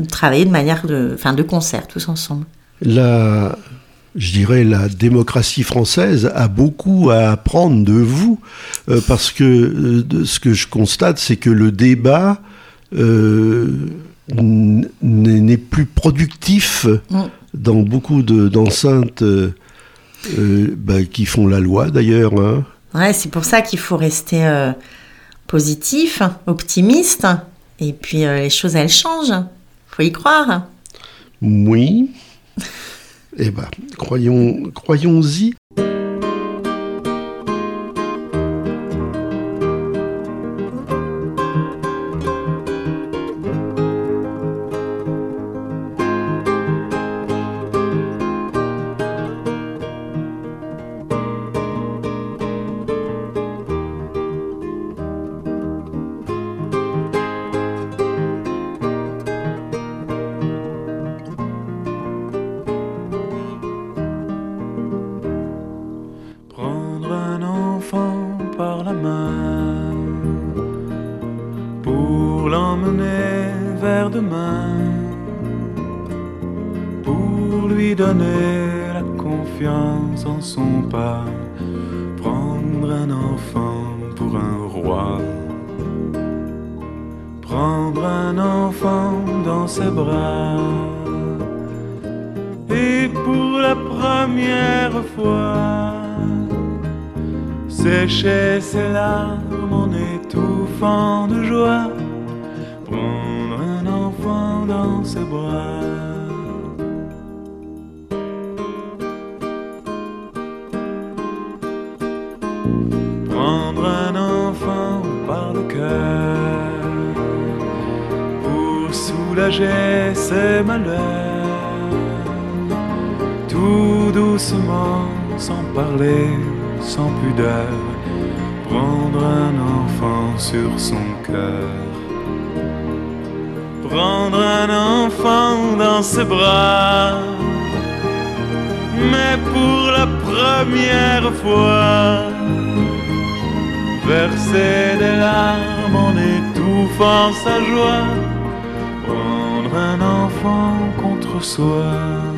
travailler de manière de, enfin, de concert, tous ensemble. La, je dirais, la démocratie française a beaucoup à apprendre de vous, euh, parce que euh, ce que je constate, c'est que le débat euh, n'est plus productif mm. dans beaucoup d'enceintes bah, qui font la loi, d'ailleurs. Hein. Ouais, c'est pour ça qu'il faut rester positif, optimiste, et puis les choses, elles changent. faut y croire. Oui. Eh bien, croyons, croyons-y. vers demain pour lui donner la confiance en son pas, prendre un enfant pour un roi, prendre un enfant dans ses bras. Et pour la première fois, sécher ses larmes en étouffant de joie ses bras. Prendre un enfant par le cœur pour soulager ses malheurs, tout doucement, sans parler sans pudeur, prendre un enfant sur son cœur. Prendre un enfant dans ses bras, mais pour la première fois, verser des larmes en étouffant sa joie, prendre un enfant contre soi.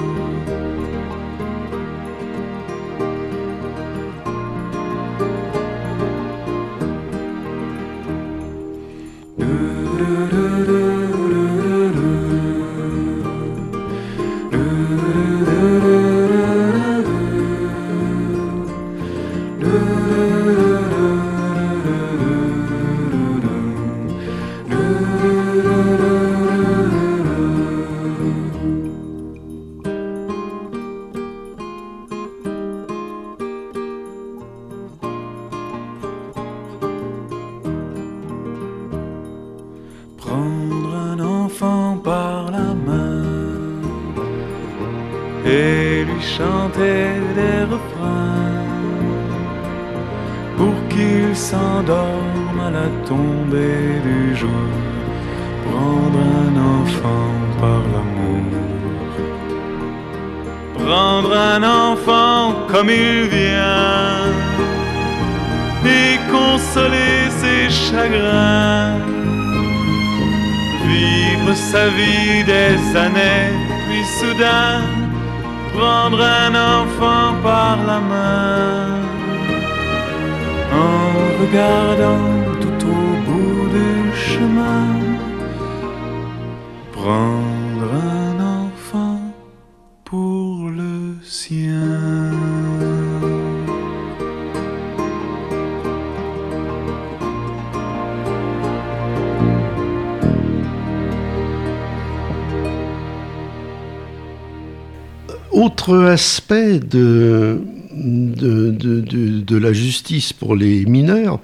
Autre aspect de, de, la justice pour les mineurs,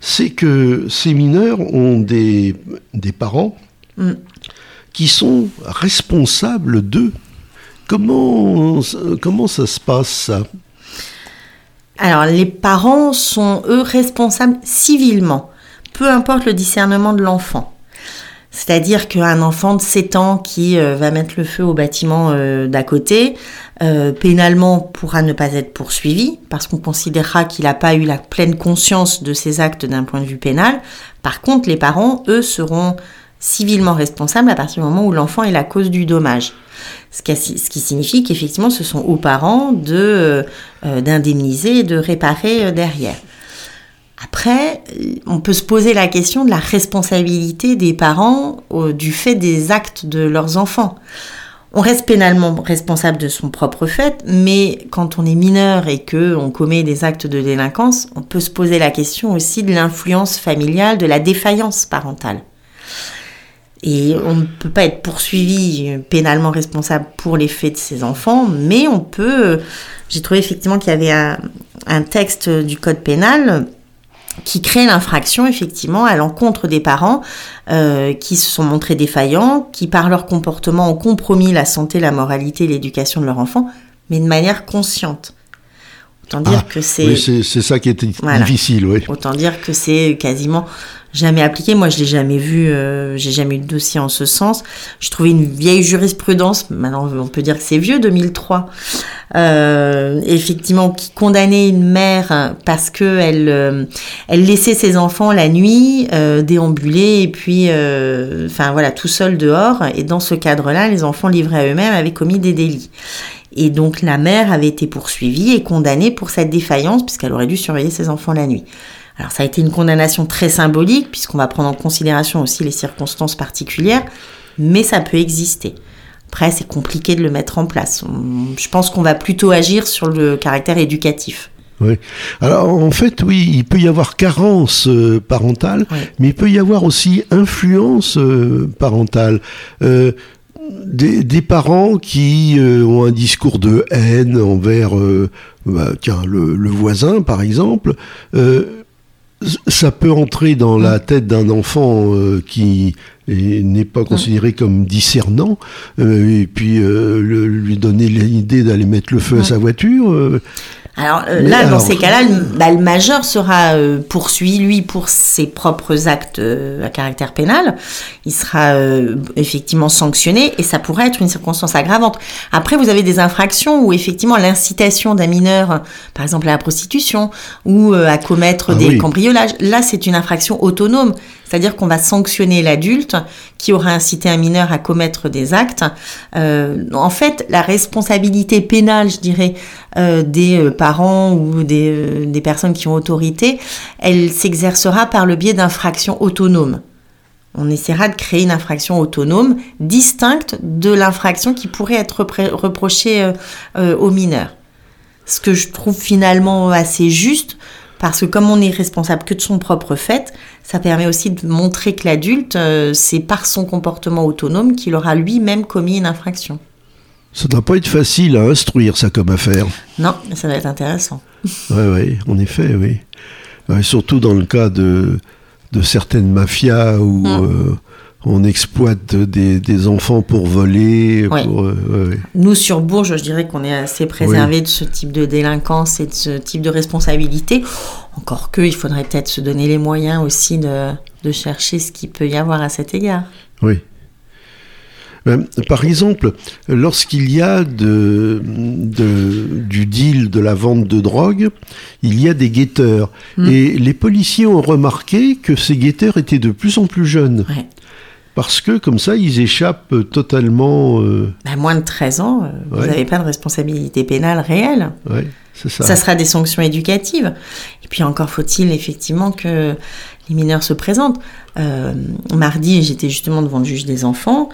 c'est que ces mineurs ont des, des parents mm. qui sont responsables d'eux. Comment, comment ça se passe ça? Alors les parents sont eux responsables civilement, peu importe le discernement de l'enfant. C'est-à-dire qu'un enfant de 7 ans qui euh, va mettre le feu au bâtiment euh, d'à côté, euh, pénalement pourra ne pas être poursuivi parce qu'on considérera qu'il n'a pas eu la pleine conscience de ses actes d'un point de vue pénal. Par contre, les parents, eux, seront civilement responsables à partir du moment où l'enfant est la cause du dommage. Ce qui, signifie qu'effectivement, ce sont aux parents de d'indemniser et de réparer derrière. Après, on peut se poser la question de la responsabilité des parents du fait des actes de leurs enfants. On reste pénalement responsable de son propre fait, mais quand on est mineur et que on commet des actes de délinquance, on peut se poser la question aussi de l'influence familiale, de la défaillance parentale. Et on ne peut pas être poursuivi pénalement responsable pour les faits de ses enfants, mais on peut. J'ai trouvé effectivement qu'il y avait un texte du code pénal qui crée l'infraction effectivement à l'encontre des parents euh, qui se sont montrés défaillants, qui par leur comportement ont compromis la santé, la moralité l'éducation de leur enfant, mais de manière consciente. Autant dire ah, que c'est. Oui, c'est ça qui est difficile, oui. Autant dire que c'est quasiment jamais appliqué. Moi, je l'ai jamais vu, euh, j'ai jamais eu de dossier en ce sens. Je trouvais une vieille jurisprudence, maintenant on peut dire que c'est vieux, 2003, euh, effectivement, qui condamnait une mère parce que elle, euh, elle laissait ses enfants la nuit euh, déambuler et puis, euh, enfin voilà, tout seul dehors. Et dans ce cadre-là, les enfants livrés à eux-mêmes avaient commis des délits. Et donc la mère avait été poursuivie et condamnée pour cette défaillance puisqu'elle aurait dû surveiller ses enfants la nuit. Alors ça a été une condamnation très symbolique, puisqu'on va prendre en considération aussi les circonstances particulières, mais ça peut exister. Après, c'est compliqué de le mettre en place. Je pense qu'on va plutôt agir sur le caractère éducatif. Oui. Alors en fait, oui, il peut y avoir carence euh, parentale, mais il peut y avoir aussi influence euh, parentale. Euh, des, parents qui ont un discours de haine envers bah, tiens, le, voisin, par exemple, ça peut entrer dans la mm. tête d'un enfant qui n'est pas considéré comme discernant, et puis lui donner l'idée d'aller mettre le feu à sa voiture. Alors euh, là, dans ces cas-là, le, bah, majeur sera euh, poursuivi, lui, pour ses propres actes euh, à caractère pénal. Il sera effectivement sanctionné et ça pourrait être une circonstance aggravante. Après, vous avez des infractions où effectivement l'incitation d'un mineur, par exemple à la prostitution ou à commettre ah des cambriolages, là, c'est une infraction autonome. C'est-à-dire qu'on va sanctionner l'adulte qui aura incité un mineur à commettre des actes. Euh, en fait, la responsabilité pénale, je dirais, euh, des euh, parents ou des, des, personnes qui ont autorité, elle s'exercera par le biais d'infractions autonomes. On essaiera de créer une infraction autonome distincte de l'infraction qui pourrait être reprochée aux mineurs. Ce que je trouve finalement assez juste, parce que comme on n'est responsable que de son propre fait, ça permet aussi de montrer que l'adulte, euh, c'est par son comportement autonome qu'il aura lui-même commis une infraction. Ça ne doit pas être facile à instruire, ça, comme affaire. Non, mais ça va être intéressant. (laughs) Oui, oui, en effet, oui. surtout dans le cas de, de certaines mafias où hum. euh, on exploite des, enfants pour voler. Euh, Nous, sur Bourges, je dirais qu'on est assez préservé de ce type de délinquance et de ce type de responsabilité. Encore que, il faudrait peut-être se donner les moyens aussi de, chercher ce qu'il peut y avoir à cet égard. Oui. Ben, par exemple, lorsqu'il y a de, du deal, de la vente de drogue, il y a des guetteurs. Hmm. Et les policiers ont remarqué que ces guetteurs étaient de plus en plus jeunes. Parce que comme ça, ils échappent totalement. Euh, ben, moins de 13 ans, euh, vous n'avez pas de responsabilité pénale réelle. Ouais, ça. ça. sera des sanctions éducatives. Et puis encore faut-il effectivement que les mineurs se présentent. Euh, mardi, j'étais justement devant le juge des enfants.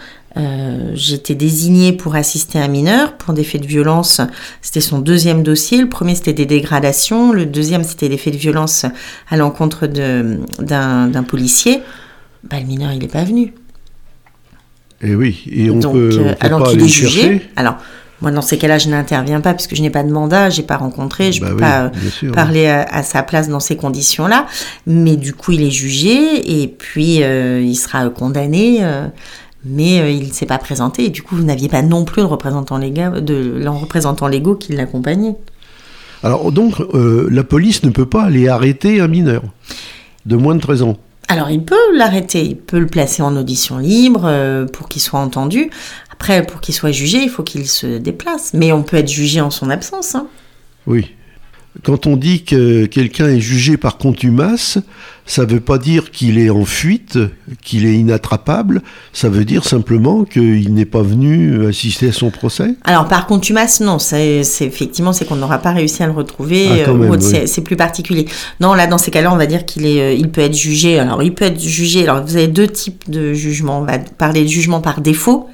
j'étais désignée pour assister un mineur pour des faits de violence. C'était son deuxième dossier. Le premier, c'était des dégradations. Le deuxième, c'était des faits de violence à l'encontre d'un policier. Bah, le mineur, il n'est pas venu. Et oui, et on peut, euh, alors qu'il est jugé? Alors, moi, dans ces cas-là, je n'interviens pas puisque je n'ai pas de mandat, j'ai pas rencontré, je ne bah peux pas euh, parler à, sa place dans ces conditions-là. Mais du coup, il est jugé et puis euh, il sera condamné. mais il ne s'est pas présenté et du coup vous n'aviez pas non plus de représentant légal, de représentant légaux qui l'accompagnait. Alors donc la police ne peut pas aller arrêter un mineur de moins de 13 ans. Alors il peut l'arrêter, il peut le placer en audition libre euh, pour qu'il soit entendu. Après, pour qu'il soit jugé, il faut qu'il se déplace. Mais on peut être jugé en son absence. Hein. Oui. Quand on dit que quelqu'un est jugé par contumace, ça ne veut pas dire qu'il est en fuite, qu'il est inattrapable, ça veut dire simplement qu'il n'est pas venu assister à son procès Alors par contumace, non, c'est effectivement c'est qu'on n'aura pas réussi à le retrouver, ah, euh, c'est plus particulier. Non, là dans ces cas-là, on va dire qu'il est, euh, il peut être jugé. Alors il peut être jugé. Alors vous avez deux types de jugement. On va parler de jugement par défaut.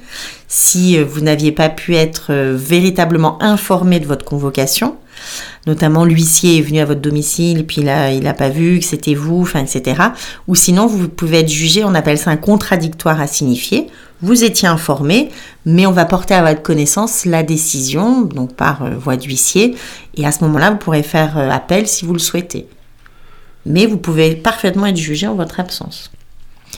Si euh, vous n'aviez pas pu être véritablement informé de votre convocation, notamment l'huissier est venu à votre domicile, puis là, il n'a pas vu que c'était vous, enfin, etc. Ou sinon, vous pouvez être jugé, on appelle ça un contradictoire à signifier. Vous étiez informé, mais on va porter à votre connaissance la décision, donc par euh, voie d'huissier, et à ce moment-là, vous pourrez faire euh, appel si vous le souhaitez. Mais vous pouvez parfaitement être jugé en votre absence.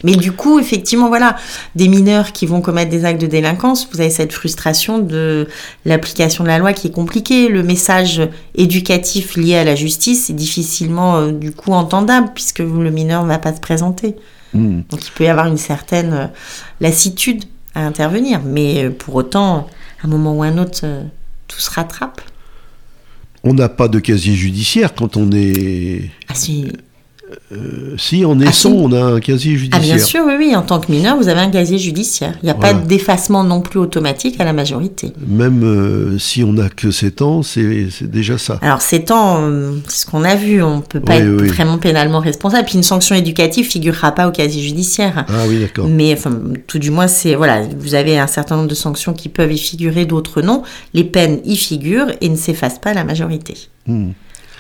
Mais du coup, effectivement, voilà, des mineurs qui vont commettre des actes de délinquance, vous avez cette frustration de l'application de la loi qui est compliquée. Le message éducatif lié à la justice est difficilement, euh, du coup, entendable puisque le mineur ne va pas se présenter. Hmm. Donc, il peut y avoir une certaine euh, lassitude à intervenir. Mais euh, pour autant, à un moment ou à un autre, tout se rattrape. On n'a pas de casier judiciaire quand on est. Ah si, Euh, si, en naissant, si. on a un casier Ah judiciaire. bien sûr, oui, oui, en tant que mineur, vous avez un casier judiciaire. Il n'y a Voilà. pas d'effacement non plus automatique à la majorité. Même euh, si on n'a que 7 ans, c'est déjà ça. Alors, ces temps, euh, c'est ce qu'on a vu, on ne peut pas Oui, être oui. vraiment pénalement responsable. Puis une sanction éducative figurera pas au casier judiciaire. Ah oui, d'accord. Mais enfin, tout du moins, c'est voilà, vous avez un certain nombre de sanctions qui peuvent y figurer, d'autres non. Les peines y figurent et ne s'effacent pas à la majorité. Hmm.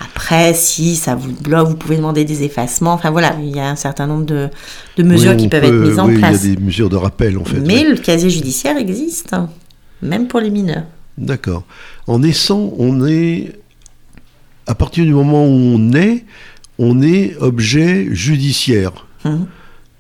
Après, si ça vous bloque, vous pouvez demander des effacements. Enfin voilà, il y a un certain nombre de, de mesures Oui, qui peuvent peut- être mises en place. Il y a des mesures de rappel, en fait. Mais ouais. le casier judiciaire existe, hein, même pour les mineurs. D'accord. En naissant, on est. À partir du moment où on naît, on est objet judiciaire. Mhm.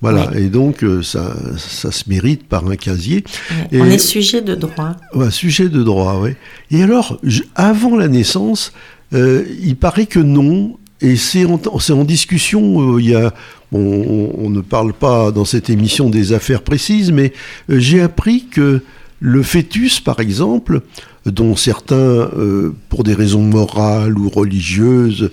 Voilà. Et donc, euh, ça, ça se mérite par un casier. Et- On est sujet de droit. Ouais, sujet de droit, oui. Et alors, je- avant la naissance, euh, il paraît que non. Et c'est en, discussion. euh, il y a, bon, on, ne parle pas dans cette émission des affaires précises, mais euh, j'ai appris que le fœtus, par exemple, dont certains, pour des raisons morales ou religieuses,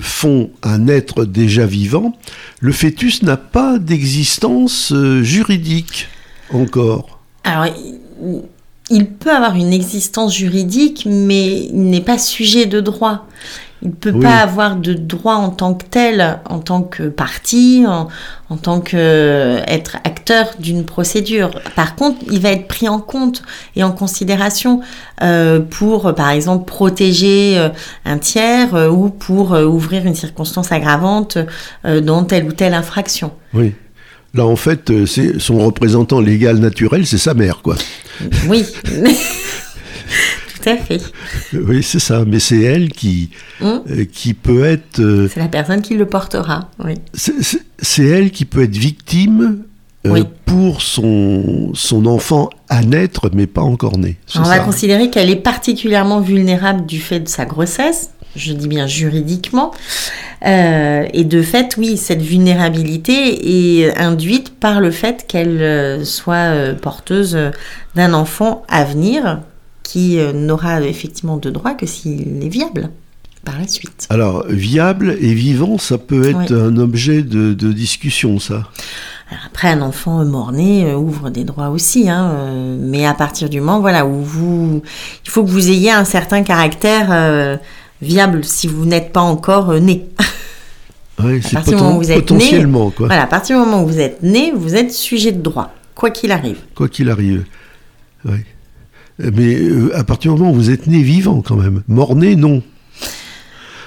font un être déjà vivant, le fœtus n'a pas d'existence juridique encore. Alors, il- peut avoir une existence juridique, mais il n'est pas sujet de droit. Il ne peut Oui. pas avoir de droit en tant que tel, en tant que partie, en, en tant qu'être acteur d'une procédure. Par contre, il va être pris en compte et en considération euh, pour, euh, par exemple, protéger euh, un tiers euh, ou pour euh, ouvrir une circonstance aggravante euh, dans telle ou telle infraction. Oui. Là, en fait, euh, c'est son représentant légal naturel, c'est sa mère, quoi. Oui. (laughs) Tout à fait. Oui, c'est ça. Mais c'est elle qui, Hum. euh, qui peut être. euh, C'est la personne qui le portera, oui. c'est- elle qui peut être victime euh, Oui. pour son, son enfant à naître, mais pas encore né. On ça. va considérer qu'elle est particulièrement vulnérable du fait de sa grossesse, je dis bien juridiquement, Euh, et de fait, oui, cette vulnérabilité est induite par le fait qu'elle euh, soit euh, porteuse d'un enfant à venir qui n'aura effectivement de droit que s'il est viable par la suite. Alors, viable et vivant, ça peut être Oui. un objet de, de discussion, ça. Alors après, un enfant mort-né ouvre des droits aussi, hein, mais à partir du moment, voilà, où vous, il faut que vous ayez un certain caractère euh, viable si vous n'êtes pas encore euh, né. (laughs) Ouais, c'est êtes potentiellement, quoi. Voilà, à partir du moment où vous êtes né, vous êtes sujet de droit, quoi qu'il arrive. Quoi qu'il arrive. Ouais. Mais euh, à partir du moment où vous êtes né vivant, quand même. Mort-né, non.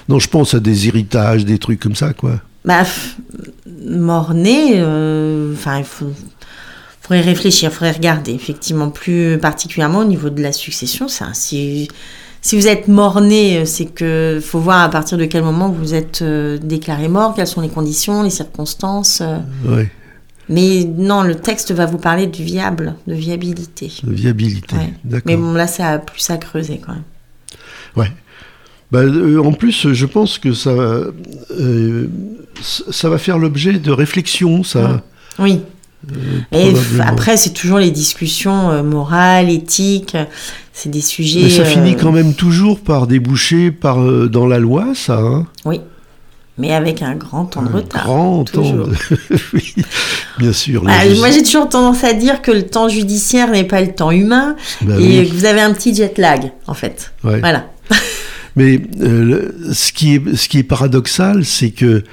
Non, je pense à des héritages, des trucs comme ça, quoi. Bah, mort-né, euh, enfin, il faut, faudrait réfléchir, faudrait regarder. Effectivement, plus particulièrement au niveau de la succession, ça, si, si vous êtes mort-né, euh, c'est que faut voir à partir de quel moment vous êtes euh, déclaré mort, quelles sont les conditions, les circonstances. euh. Ouais. Mais non, le texte va vous parler du viable, de viabilité. De viabilité. Ouais. D'accord. Mais bon, là, ça a plus à creuser quand même. Ouais. Bah, euh, en plus, je pense que ça, euh, ça va faire l'objet de réflexions, ça. Oui. Et après, c'est toujours les discussions euh, morales, éthiques. C'est des sujets. Mais ça euh, finit quand même toujours par déboucher par, euh, dans la loi, ça. hein. Oui. Mais avec un grand temps de Un retard. grand temps. de- (laughs) oui, bien sûr. Justice- moi, j'ai toujours tendance à dire que le temps judiciaire n'est pas le temps humain Bah et oui, que vous avez un petit jet lag, en fait. ouais. Voilà. Mais ce, qui est, ce qui est paradoxal, c'est que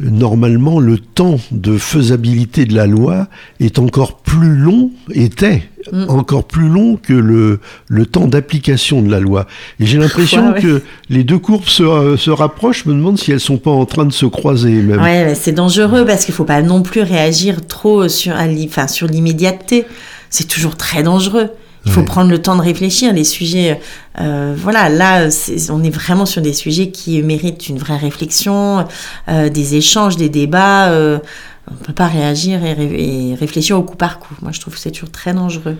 normalement, le temps de faisabilité de la loi est encore plus long, était Mm. encore plus long que le, le temps d'application de la loi. Et j'ai l'impression ouais. que les deux courbes se, euh, se rapprochent. Je me demande si elles sont pas en train de se croiser même. Ouais, c'est dangereux parce qu'il faut pas non plus réagir trop sur, enfin, sur l'immédiateté. C'est toujours très dangereux. Il faut Ouais. prendre le temps de réfléchir. Les sujets, euh, voilà, là, on est vraiment sur des sujets qui méritent une vraie réflexion, euh, des échanges, des débats. euh, on peut pas réagir et, ré- et réfléchir au coup par coup. Moi, je trouve que c'est toujours très dangereux.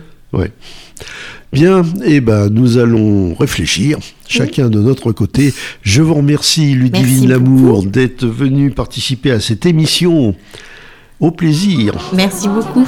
Bien, eh ben, nous allons réfléchir, chacun de notre côté. Je vous remercie, Ludivine Lamour, d'être venue participer à cette émission. Au plaisir. Merci beaucoup.